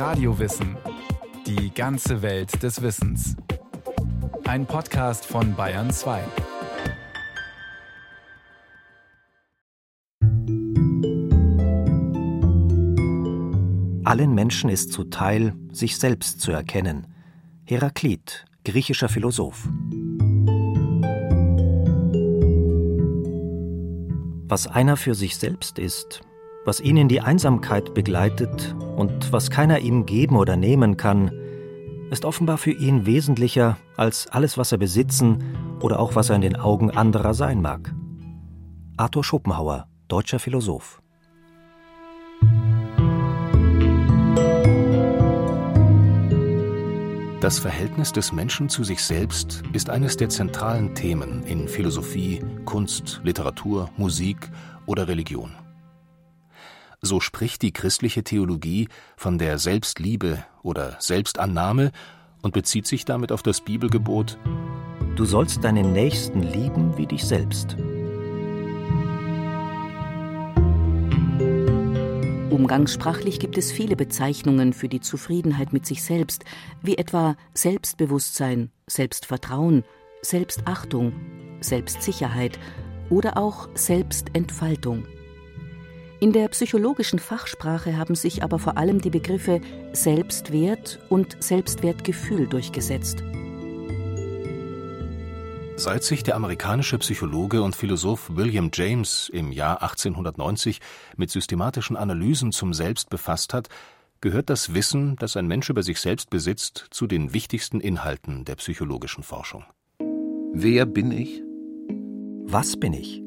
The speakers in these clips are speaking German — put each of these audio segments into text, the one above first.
Radiowissen. Die ganze Welt des Wissens. Ein Podcast von Bayern 2. Allen Menschen ist zuteil, sich selbst zu erkennen. Heraklit, griechischer Philosoph. Was einer für sich selbst ist, was ihn in die Einsamkeit begleitet und was keiner ihm geben oder nehmen kann, ist offenbar für ihn wesentlicher als alles, was er besitzen oder auch was er in den Augen anderer sein mag. Arthur Schopenhauer, deutscher Philosoph. Das Verhältnis des Menschen zu sich selbst ist eines der zentralen Themen in Philosophie, Kunst, Literatur, Musik oder Religion. So spricht die christliche Theologie von der Selbstliebe oder Selbstannahme und bezieht sich damit auf das Bibelgebot Du sollst deinen Nächsten lieben wie dich selbst. Umgangssprachlich gibt es viele Bezeichnungen für die Zufriedenheit mit sich selbst, wie etwa Selbstbewusstsein, Selbstvertrauen, Selbstachtung, Selbstsicherheit oder auch Selbstentfaltung. In der psychologischen Fachsprache haben sich aber vor allem die Begriffe Selbstwert und Selbstwertgefühl durchgesetzt. Seit sich der amerikanische Psychologe und Philosoph William James im Jahr 1890 mit systematischen Analysen zum Selbst befasst hat, gehört das Wissen, das ein Mensch über sich selbst besitzt, zu den wichtigsten Inhalten der psychologischen Forschung. Wer bin ich? Was bin ich?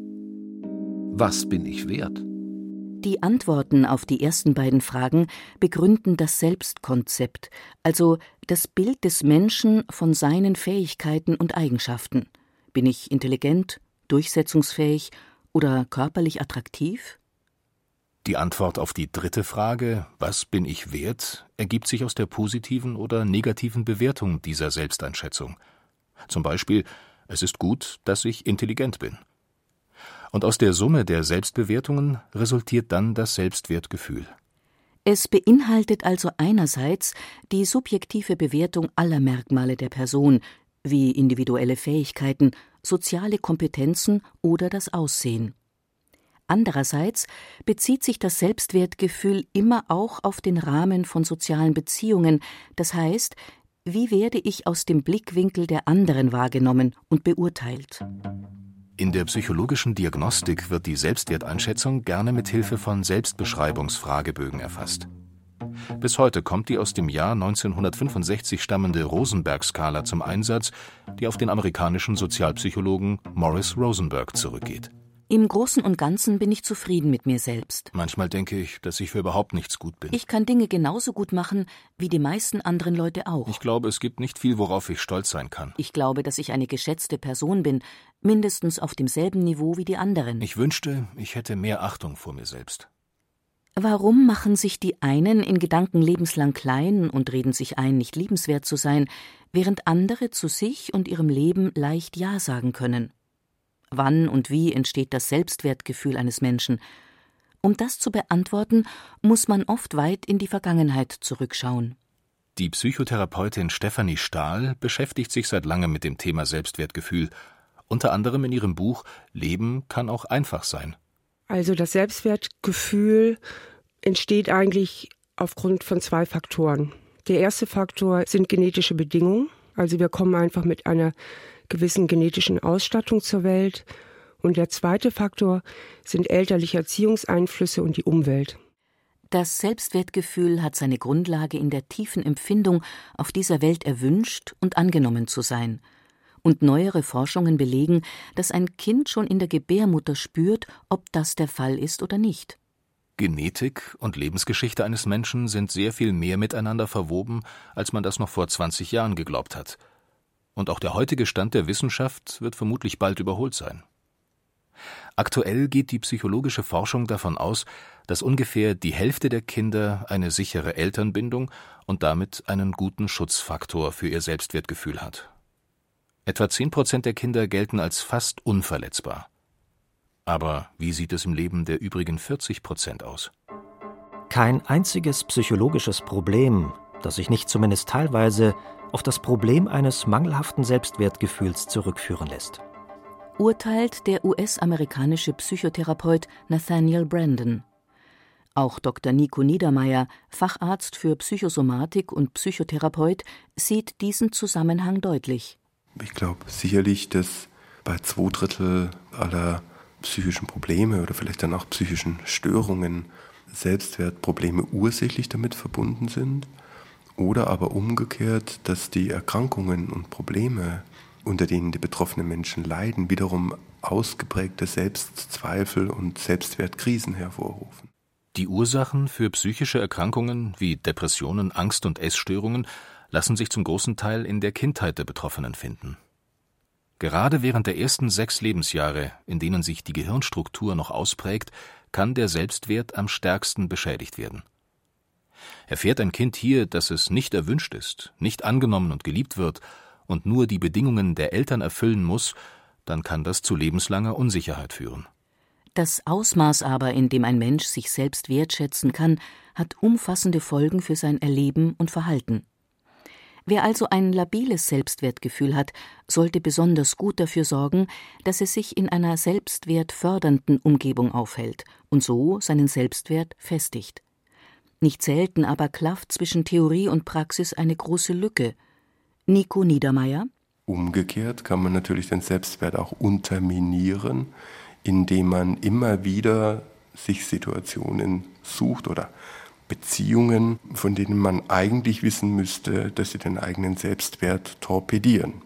Was bin ich wert? Die Antworten auf die ersten beiden Fragen begründen das Selbstkonzept, also das Bild des Menschen von seinen Fähigkeiten und Eigenschaften. Bin ich intelligent, durchsetzungsfähig oder körperlich attraktiv? Die Antwort auf die dritte Frage, was bin ich wert, ergibt sich aus der positiven oder negativen Bewertung dieser Selbsteinschätzung. Zum Beispiel, es ist gut, dass ich intelligent bin und aus der Summe der Selbstbewertungen resultiert dann das Selbstwertgefühl. Es beinhaltet also einerseits die subjektive Bewertung aller Merkmale der Person, wie individuelle Fähigkeiten, soziale Kompetenzen oder das Aussehen. Andererseits bezieht sich das Selbstwertgefühl immer auch auf den Rahmen von sozialen Beziehungen, das heißt, wie werde ich aus dem Blickwinkel der anderen wahrgenommen und beurteilt. In der psychologischen Diagnostik wird die Selbstwerteinschätzung gerne mit Hilfe von Selbstbeschreibungsfragebögen erfasst. Bis heute kommt die aus dem Jahr 1965 stammende Rosenberg-Skala zum Einsatz, die auf den amerikanischen Sozialpsychologen Morris Rosenberg zurückgeht im Großen und Ganzen bin ich zufrieden mit mir selbst. Manchmal denke ich, dass ich für überhaupt nichts gut bin. Ich kann Dinge genauso gut machen wie die meisten anderen Leute auch. Ich glaube, es gibt nicht viel, worauf ich stolz sein kann. Ich glaube, dass ich eine geschätzte Person bin, mindestens auf demselben Niveau wie die anderen. Ich wünschte, ich hätte mehr Achtung vor mir selbst. Warum machen sich die einen in Gedanken lebenslang klein und reden sich ein, nicht liebenswert zu sein, während andere zu sich und ihrem Leben leicht Ja sagen können? Wann und wie entsteht das Selbstwertgefühl eines Menschen? Um das zu beantworten, muss man oft weit in die Vergangenheit zurückschauen. Die Psychotherapeutin Stefanie Stahl beschäftigt sich seit langem mit dem Thema Selbstwertgefühl, unter anderem in ihrem Buch Leben kann auch einfach sein. Also das Selbstwertgefühl entsteht eigentlich aufgrund von zwei Faktoren. Der erste Faktor sind genetische Bedingungen. Also wir kommen einfach mit einer gewissen genetischen Ausstattung zur Welt. Und der zweite Faktor sind elterliche Erziehungseinflüsse und die Umwelt. Das Selbstwertgefühl hat seine Grundlage in der tiefen Empfindung, auf dieser Welt erwünscht und angenommen zu sein. Und neuere Forschungen belegen, dass ein Kind schon in der Gebärmutter spürt, ob das der Fall ist oder nicht. Genetik und Lebensgeschichte eines Menschen sind sehr viel mehr miteinander verwoben, als man das noch vor 20 Jahren geglaubt hat und auch der heutige Stand der Wissenschaft wird vermutlich bald überholt sein. Aktuell geht die psychologische Forschung davon aus, dass ungefähr die Hälfte der Kinder eine sichere Elternbindung und damit einen guten Schutzfaktor für ihr Selbstwertgefühl hat. Etwa zehn Prozent der Kinder gelten als fast unverletzbar. Aber wie sieht es im Leben der übrigen 40 Prozent aus? Kein einziges psychologisches Problem, das sich nicht zumindest teilweise auf das Problem eines mangelhaften Selbstwertgefühls zurückführen lässt. Urteilt der US-amerikanische Psychotherapeut Nathaniel Brandon. Auch Dr. Nico Niedermeyer, Facharzt für Psychosomatik und Psychotherapeut, sieht diesen Zusammenhang deutlich. Ich glaube sicherlich, dass bei zwei Drittel aller psychischen Probleme oder vielleicht dann auch psychischen Störungen Selbstwertprobleme ursächlich damit verbunden sind. Oder aber umgekehrt, dass die Erkrankungen und Probleme, unter denen die betroffenen Menschen leiden, wiederum ausgeprägte Selbstzweifel und Selbstwertkrisen hervorrufen. Die Ursachen für psychische Erkrankungen wie Depressionen, Angst und Essstörungen lassen sich zum großen Teil in der Kindheit der Betroffenen finden. Gerade während der ersten sechs Lebensjahre, in denen sich die Gehirnstruktur noch ausprägt, kann der Selbstwert am stärksten beschädigt werden. Erfährt ein Kind hier, dass es nicht erwünscht ist, nicht angenommen und geliebt wird und nur die Bedingungen der Eltern erfüllen muss, dann kann das zu lebenslanger Unsicherheit führen. Das Ausmaß aber, in dem ein Mensch sich selbst wertschätzen kann, hat umfassende Folgen für sein Erleben und Verhalten. Wer also ein labiles Selbstwertgefühl hat, sollte besonders gut dafür sorgen, dass er sich in einer selbstwertfördernden Umgebung aufhält und so seinen Selbstwert festigt. Nicht selten aber klafft zwischen Theorie und Praxis eine große Lücke. Nico Niedermeyer Umgekehrt kann man natürlich den Selbstwert auch unterminieren, indem man immer wieder sich Situationen sucht oder Beziehungen, von denen man eigentlich wissen müsste, dass sie den eigenen Selbstwert torpedieren.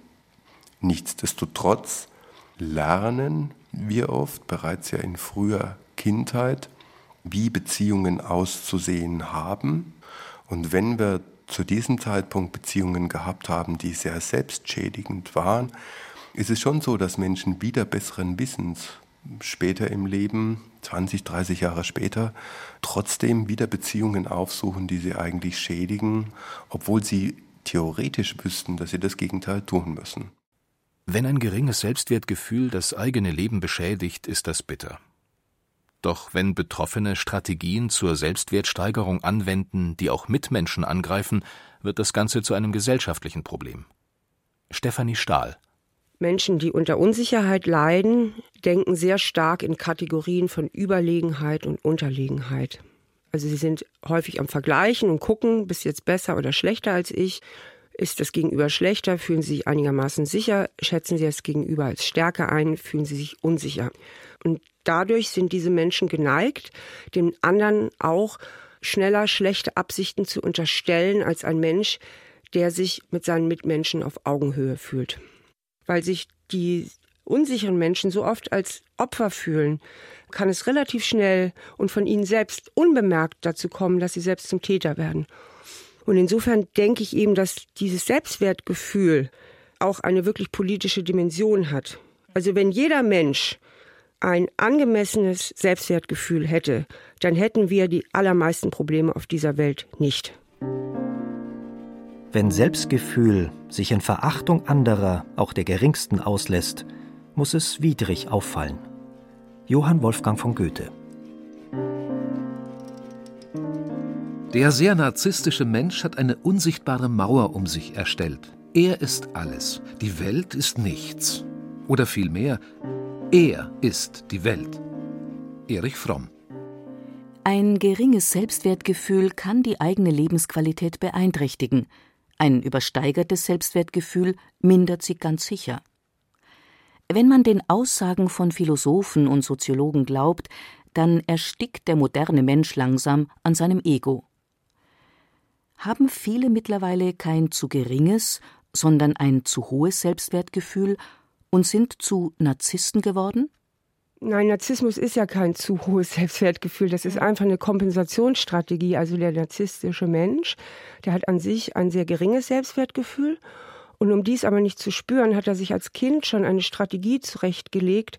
Nichtsdestotrotz lernen wir oft bereits ja in früher Kindheit, wie Beziehungen auszusehen haben. Und wenn wir zu diesem Zeitpunkt Beziehungen gehabt haben, die sehr selbstschädigend waren, ist es schon so, dass Menschen wieder besseren Wissens später im Leben, 20, 30 Jahre später, trotzdem wieder Beziehungen aufsuchen, die sie eigentlich schädigen, obwohl sie theoretisch wüssten, dass sie das Gegenteil tun müssen. Wenn ein geringes Selbstwertgefühl das eigene Leben beschädigt, ist das bitter. Doch wenn Betroffene Strategien zur Selbstwertsteigerung anwenden, die auch Mitmenschen angreifen, wird das Ganze zu einem gesellschaftlichen Problem. Stefanie Stahl Menschen, die unter Unsicherheit leiden, denken sehr stark in Kategorien von Überlegenheit und Unterlegenheit. Also sie sind häufig am Vergleichen und gucken, bist jetzt besser oder schlechter als ich. Ist das Gegenüber schlechter, fühlen sie sich einigermaßen sicher, schätzen sie das Gegenüber als stärker ein, fühlen sie sich unsicher. Und dadurch sind diese Menschen geneigt, dem anderen auch schneller schlechte Absichten zu unterstellen als ein Mensch, der sich mit seinen Mitmenschen auf Augenhöhe fühlt weil sich die unsicheren Menschen so oft als Opfer fühlen, kann es relativ schnell und von ihnen selbst unbemerkt dazu kommen, dass sie selbst zum Täter werden. Und insofern denke ich eben, dass dieses Selbstwertgefühl auch eine wirklich politische Dimension hat. Also wenn jeder Mensch ein angemessenes Selbstwertgefühl hätte, dann hätten wir die allermeisten Probleme auf dieser Welt nicht. Wenn Selbstgefühl sich in Verachtung anderer, auch der geringsten, auslässt, muss es widrig auffallen. Johann Wolfgang von Goethe Der sehr narzisstische Mensch hat eine unsichtbare Mauer um sich erstellt. Er ist alles, die Welt ist nichts. Oder vielmehr, er ist die Welt. Erich Fromm ein geringes Selbstwertgefühl kann die eigene Lebensqualität beeinträchtigen, ein übersteigertes Selbstwertgefühl mindert sie ganz sicher. Wenn man den Aussagen von Philosophen und Soziologen glaubt, dann erstickt der moderne Mensch langsam an seinem Ego. Haben viele mittlerweile kein zu geringes, sondern ein zu hohes Selbstwertgefühl und sind zu Narzissten geworden? Nein, Narzissmus ist ja kein zu hohes Selbstwertgefühl. Das ist einfach eine Kompensationsstrategie. Also der narzisstische Mensch, der hat an sich ein sehr geringes Selbstwertgefühl. Und um dies aber nicht zu spüren, hat er sich als Kind schon eine Strategie zurechtgelegt,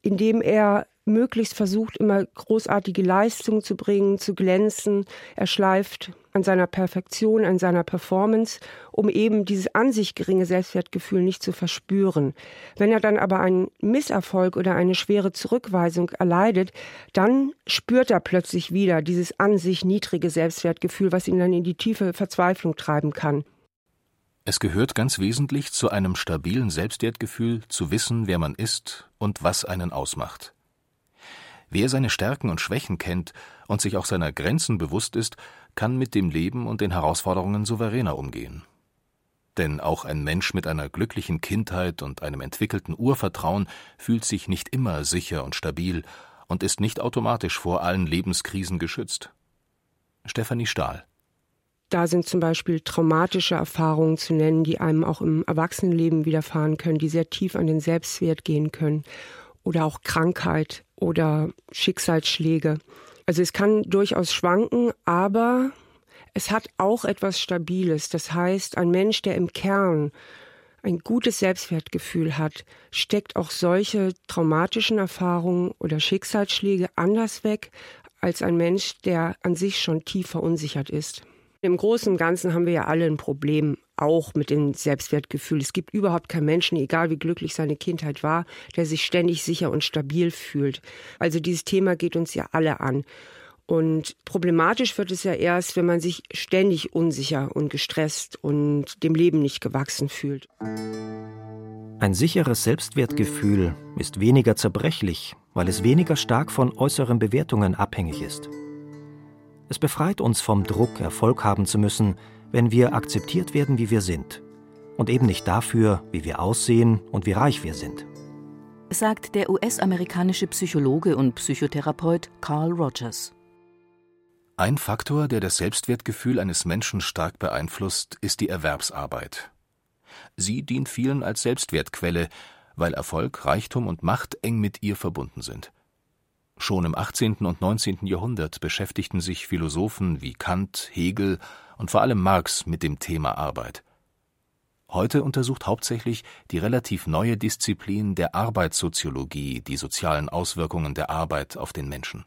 indem er möglichst versucht, immer großartige Leistungen zu bringen, zu glänzen. Er schleift an seiner Perfektion, an seiner Performance, um eben dieses an sich geringe Selbstwertgefühl nicht zu verspüren. Wenn er dann aber einen Misserfolg oder eine schwere Zurückweisung erleidet, dann spürt er plötzlich wieder dieses an sich niedrige Selbstwertgefühl, was ihn dann in die tiefe Verzweiflung treiben kann. Es gehört ganz wesentlich zu einem stabilen Selbstwertgefühl zu wissen, wer man ist und was einen ausmacht. Wer seine Stärken und Schwächen kennt und sich auch seiner Grenzen bewusst ist, kann mit dem Leben und den Herausforderungen souveräner umgehen. Denn auch ein Mensch mit einer glücklichen Kindheit und einem entwickelten Urvertrauen fühlt sich nicht immer sicher und stabil und ist nicht automatisch vor allen Lebenskrisen geschützt. Stefanie Stahl da sind zum Beispiel traumatische Erfahrungen zu nennen, die einem auch im Erwachsenenleben widerfahren können, die sehr tief an den Selbstwert gehen können. Oder auch Krankheit oder Schicksalsschläge. Also es kann durchaus schwanken, aber es hat auch etwas Stabiles. Das heißt, ein Mensch, der im Kern ein gutes Selbstwertgefühl hat, steckt auch solche traumatischen Erfahrungen oder Schicksalsschläge anders weg als ein Mensch, der an sich schon tief verunsichert ist. Im Großen und Ganzen haben wir ja alle ein Problem, auch mit dem Selbstwertgefühl. Es gibt überhaupt keinen Menschen, egal wie glücklich seine Kindheit war, der sich ständig sicher und stabil fühlt. Also dieses Thema geht uns ja alle an. Und problematisch wird es ja erst, wenn man sich ständig unsicher und gestresst und dem Leben nicht gewachsen fühlt. Ein sicheres Selbstwertgefühl ist weniger zerbrechlich, weil es weniger stark von äußeren Bewertungen abhängig ist. Es befreit uns vom Druck, Erfolg haben zu müssen, wenn wir akzeptiert werden, wie wir sind. Und eben nicht dafür, wie wir aussehen und wie reich wir sind. Sagt der US-amerikanische Psychologe und Psychotherapeut Carl Rogers. Ein Faktor, der das Selbstwertgefühl eines Menschen stark beeinflusst, ist die Erwerbsarbeit. Sie dient vielen als Selbstwertquelle, weil Erfolg, Reichtum und Macht eng mit ihr verbunden sind. Schon im 18. und 19. Jahrhundert beschäftigten sich Philosophen wie Kant, Hegel und vor allem Marx mit dem Thema Arbeit. Heute untersucht hauptsächlich die relativ neue Disziplin der Arbeitssoziologie die sozialen Auswirkungen der Arbeit auf den Menschen.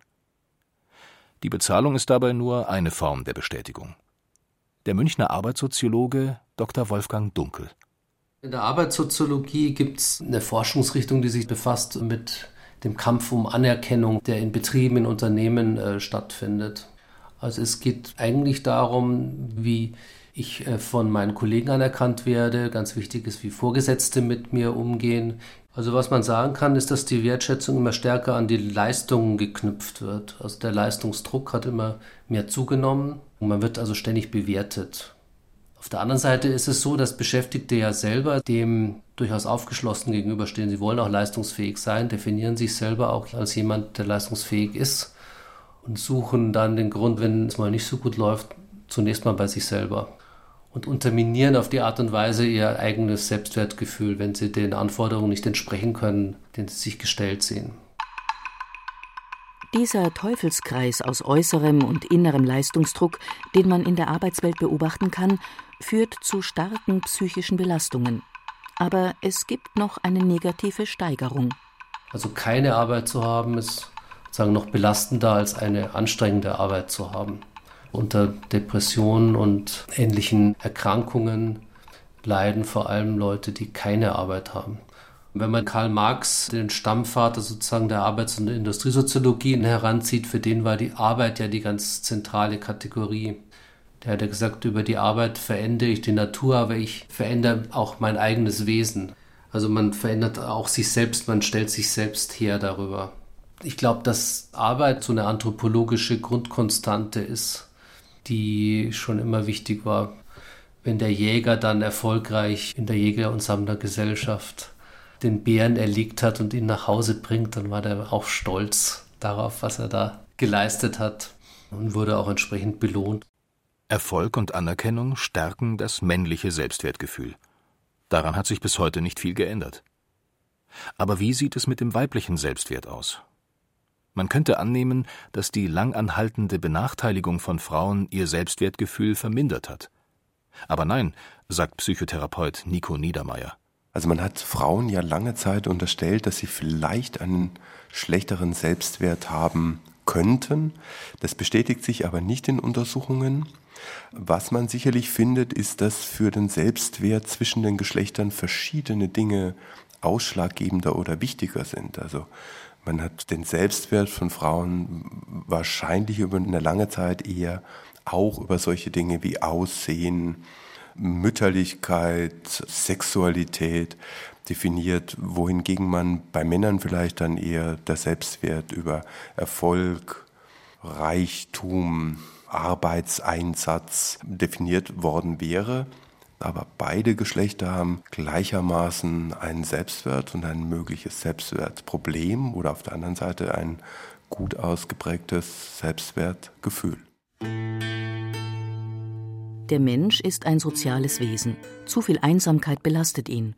Die Bezahlung ist dabei nur eine Form der Bestätigung. Der Münchner Arbeitssoziologe Dr. Wolfgang Dunkel. In der Arbeitssoziologie gibt es eine Forschungsrichtung, die sich befasst mit dem Kampf um Anerkennung, der in Betrieben, in Unternehmen äh, stattfindet. Also es geht eigentlich darum, wie ich äh, von meinen Kollegen anerkannt werde. Ganz wichtig ist, wie Vorgesetzte mit mir umgehen. Also was man sagen kann, ist, dass die Wertschätzung immer stärker an die Leistungen geknüpft wird. Also der Leistungsdruck hat immer mehr zugenommen man wird also ständig bewertet. Auf der anderen Seite ist es so, dass Beschäftigte ja selber dem durchaus aufgeschlossen gegenüberstehen. Sie wollen auch leistungsfähig sein, definieren sich selber auch als jemand, der leistungsfähig ist und suchen dann den Grund, wenn es mal nicht so gut läuft, zunächst mal bei sich selber und unterminieren auf die Art und Weise ihr eigenes Selbstwertgefühl, wenn sie den Anforderungen nicht entsprechen können, denen sie sich gestellt sehen. Dieser Teufelskreis aus äußerem und innerem Leistungsdruck, den man in der Arbeitswelt beobachten kann, führt zu starken psychischen Belastungen. Aber es gibt noch eine negative Steigerung. Also keine Arbeit zu haben, ist sagen noch belastender als eine anstrengende Arbeit zu haben. Unter Depressionen und ähnlichen Erkrankungen leiden vor allem Leute, die keine Arbeit haben. Wenn man Karl Marx, den Stammvater sozusagen der Arbeits- und Industriesoziologie, heranzieht, für den war die Arbeit ja die ganz zentrale Kategorie. Der hat ja gesagt, über die Arbeit verändere ich die Natur, aber ich verändere auch mein eigenes Wesen. Also man verändert auch sich selbst, man stellt sich selbst her darüber. Ich glaube, dass Arbeit so eine anthropologische Grundkonstante ist, die schon immer wichtig war. Wenn der Jäger dann erfolgreich in der Jäger- und Sammlergesellschaft den Bären erlegt hat und ihn nach Hause bringt, dann war der auch stolz darauf, was er da geleistet hat und wurde auch entsprechend belohnt. Erfolg und Anerkennung stärken das männliche Selbstwertgefühl. Daran hat sich bis heute nicht viel geändert. Aber wie sieht es mit dem weiblichen Selbstwert aus? Man könnte annehmen, dass die langanhaltende Benachteiligung von Frauen ihr Selbstwertgefühl vermindert hat. Aber nein, sagt Psychotherapeut Nico Niedermeyer. Also man hat Frauen ja lange Zeit unterstellt, dass sie vielleicht einen schlechteren Selbstwert haben könnten. Das bestätigt sich aber nicht in Untersuchungen. Was man sicherlich findet, ist, dass für den Selbstwert zwischen den Geschlechtern verschiedene Dinge ausschlaggebender oder wichtiger sind. Also man hat den Selbstwert von Frauen wahrscheinlich über eine lange Zeit eher auch über solche Dinge wie Aussehen, Mütterlichkeit, Sexualität definiert, wohingegen man bei Männern vielleicht dann eher der Selbstwert über Erfolg, Reichtum, Arbeitseinsatz definiert worden wäre. Aber beide Geschlechter haben gleichermaßen einen Selbstwert und ein mögliches Selbstwertproblem oder auf der anderen Seite ein gut ausgeprägtes Selbstwertgefühl. Der Mensch ist ein soziales Wesen. Zu viel Einsamkeit belastet ihn.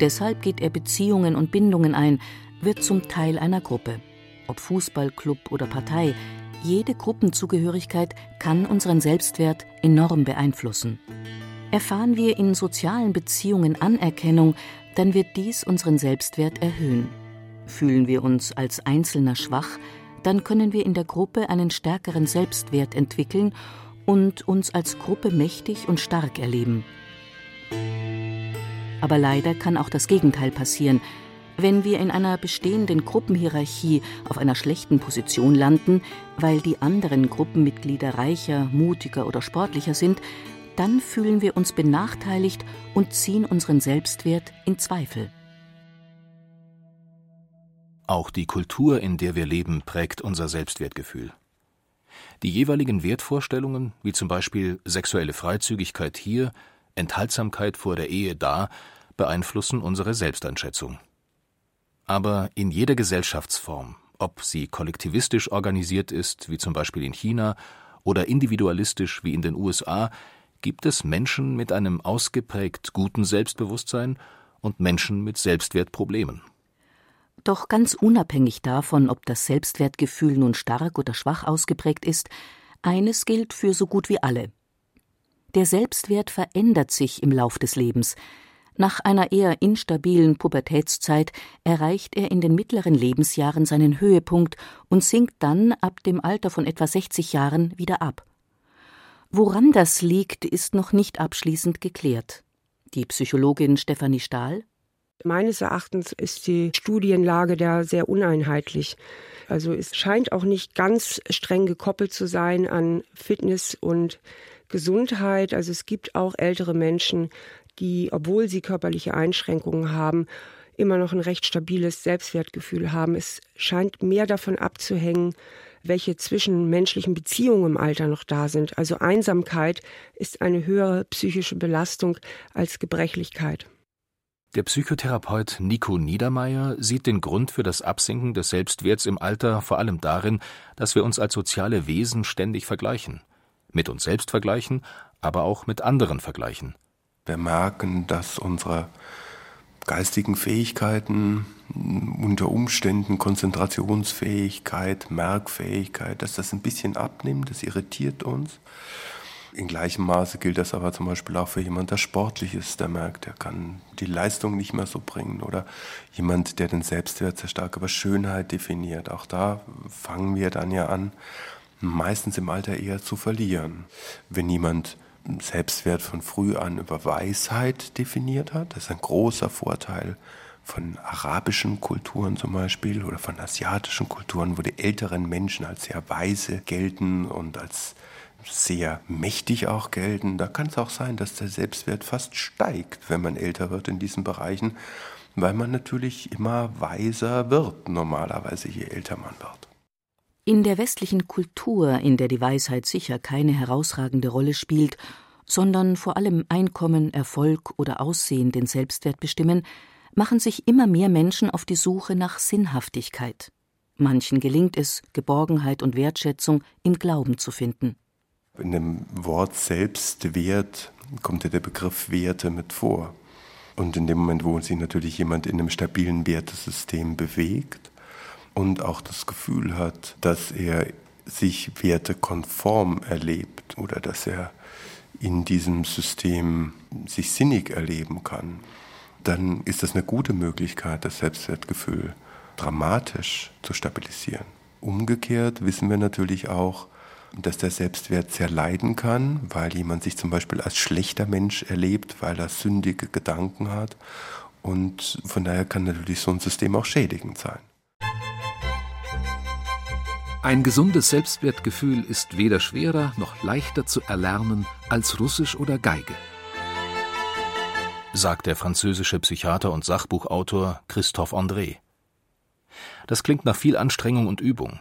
Deshalb geht er Beziehungen und Bindungen ein, wird zum Teil einer Gruppe. Ob Fußballclub oder Partei, jede Gruppenzugehörigkeit kann unseren Selbstwert enorm beeinflussen. Erfahren wir in sozialen Beziehungen Anerkennung, dann wird dies unseren Selbstwert erhöhen. Fühlen wir uns als Einzelner schwach, dann können wir in der Gruppe einen stärkeren Selbstwert entwickeln und uns als Gruppe mächtig und stark erleben. Aber leider kann auch das Gegenteil passieren. Wenn wir in einer bestehenden Gruppenhierarchie auf einer schlechten Position landen, weil die anderen Gruppenmitglieder reicher, mutiger oder sportlicher sind, dann fühlen wir uns benachteiligt und ziehen unseren Selbstwert in Zweifel. Auch die Kultur, in der wir leben, prägt unser Selbstwertgefühl. Die jeweiligen Wertvorstellungen, wie zum Beispiel sexuelle Freizügigkeit hier, Enthaltsamkeit vor der Ehe da, beeinflussen unsere Selbsteinschätzung. Aber in jeder Gesellschaftsform, ob sie kollektivistisch organisiert ist, wie zum Beispiel in China, oder individualistisch wie in den USA, gibt es Menschen mit einem ausgeprägt guten Selbstbewusstsein und Menschen mit Selbstwertproblemen. Doch ganz unabhängig davon, ob das Selbstwertgefühl nun stark oder schwach ausgeprägt ist, eines gilt für so gut wie alle. Der Selbstwert verändert sich im Lauf des Lebens. Nach einer eher instabilen Pubertätszeit erreicht er in den mittleren Lebensjahren seinen Höhepunkt und sinkt dann ab dem Alter von etwa 60 Jahren wieder ab. Woran das liegt, ist noch nicht abschließend geklärt. Die Psychologin Stefanie Stahl Meines Erachtens ist die Studienlage da sehr uneinheitlich. Also es scheint auch nicht ganz streng gekoppelt zu sein an Fitness und Gesundheit. Also es gibt auch ältere Menschen, die, obwohl sie körperliche Einschränkungen haben, immer noch ein recht stabiles Selbstwertgefühl haben. Es scheint mehr davon abzuhängen, welche zwischenmenschlichen Beziehungen im Alter noch da sind. Also Einsamkeit ist eine höhere psychische Belastung als Gebrechlichkeit. Der Psychotherapeut Nico Niedermeyer sieht den Grund für das Absinken des Selbstwerts im Alter vor allem darin, dass wir uns als soziale Wesen ständig vergleichen. Mit uns selbst vergleichen, aber auch mit anderen vergleichen. Wir merken, dass unsere geistigen Fähigkeiten, unter Umständen Konzentrationsfähigkeit, Merkfähigkeit, dass das ein bisschen abnimmt, das irritiert uns. In gleichem Maße gilt das aber zum Beispiel auch für jemand, der sportlich ist, der merkt, er kann die Leistung nicht mehr so bringen. Oder jemand, der den Selbstwert sehr stark über Schönheit definiert. Auch da fangen wir dann ja an, meistens im Alter eher zu verlieren. Wenn jemand Selbstwert von früh an über Weisheit definiert hat, das ist ein großer Vorteil von arabischen Kulturen zum Beispiel oder von asiatischen Kulturen, wo die älteren Menschen als sehr weise gelten und als sehr mächtig auch gelten. Da kann es auch sein, dass der Selbstwert fast steigt, wenn man älter wird in diesen Bereichen, weil man natürlich immer weiser wird, normalerweise je älter man wird. In der westlichen Kultur, in der die Weisheit sicher keine herausragende Rolle spielt, sondern vor allem Einkommen, Erfolg oder Aussehen den Selbstwert bestimmen, machen sich immer mehr Menschen auf die Suche nach Sinnhaftigkeit. Manchen gelingt es, Geborgenheit und Wertschätzung im Glauben zu finden. In dem Wort Selbstwert kommt ja der Begriff Werte mit vor. Und in dem Moment, wo sich natürlich jemand in einem stabilen Wertesystem bewegt und auch das Gefühl hat, dass er sich wertekonform erlebt oder dass er in diesem System sich sinnig erleben kann, dann ist das eine gute Möglichkeit, das Selbstwertgefühl dramatisch zu stabilisieren. Umgekehrt wissen wir natürlich auch, dass der Selbstwert sehr leiden kann, weil jemand sich zum Beispiel als schlechter Mensch erlebt, weil er sündige Gedanken hat. Und von daher kann natürlich so ein System auch schädigend sein. Ein gesundes Selbstwertgefühl ist weder schwerer noch leichter zu erlernen als Russisch oder Geige. Sagt der französische Psychiater und Sachbuchautor Christophe André. Das klingt nach viel Anstrengung und Übung,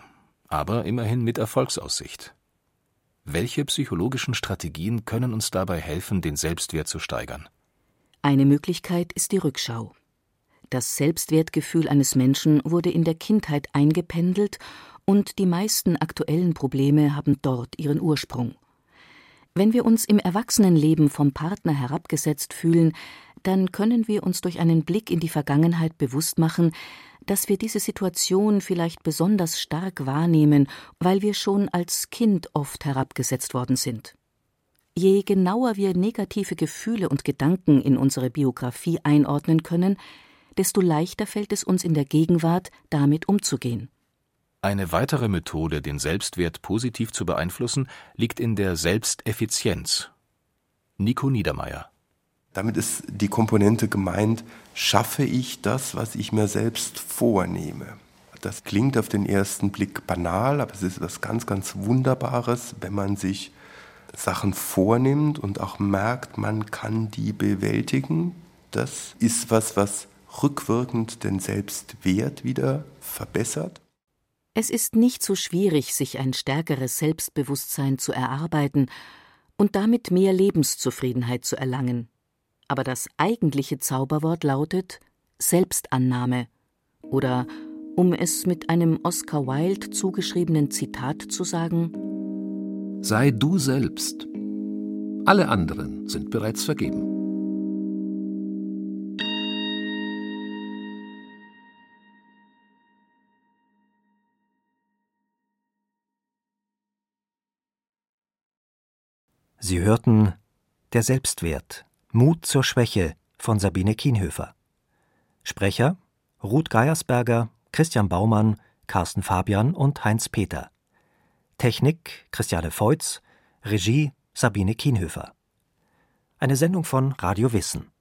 aber immerhin mit Erfolgsaussicht. Welche psychologischen Strategien können uns dabei helfen, den Selbstwert zu steigern? Eine Möglichkeit ist die Rückschau. Das Selbstwertgefühl eines Menschen wurde in der Kindheit eingependelt und die meisten aktuellen Probleme haben dort ihren Ursprung. Wenn wir uns im Erwachsenenleben vom Partner herabgesetzt fühlen, dann können wir uns durch einen Blick in die Vergangenheit bewusst machen, dass wir diese Situation vielleicht besonders stark wahrnehmen, weil wir schon als Kind oft herabgesetzt worden sind. Je genauer wir negative Gefühle und Gedanken in unsere Biografie einordnen können, desto leichter fällt es uns in der Gegenwart, damit umzugehen. Eine weitere Methode, den Selbstwert positiv zu beeinflussen, liegt in der Selbsteffizienz. Nico Niedermeyer. Damit ist die Komponente gemeint, schaffe ich das, was ich mir selbst vornehme. Das klingt auf den ersten Blick banal, aber es ist etwas ganz, ganz Wunderbares, wenn man sich Sachen vornimmt und auch merkt, man kann die bewältigen. Das ist was, was rückwirkend den Selbstwert wieder verbessert. Es ist nicht so schwierig, sich ein stärkeres Selbstbewusstsein zu erarbeiten und damit mehr Lebenszufriedenheit zu erlangen. Aber das eigentliche Zauberwort lautet Selbstannahme oder, um es mit einem Oscar Wilde zugeschriebenen Zitat zu sagen, Sei du selbst. Alle anderen sind bereits vergeben. Sie hörten Der Selbstwert Mut zur Schwäche von Sabine Kienhöfer. Sprecher Ruth Geiersberger, Christian Baumann, Carsten Fabian und Heinz Peter. Technik Christiane Feutz, Regie Sabine Kienhöfer. Eine Sendung von Radio Wissen.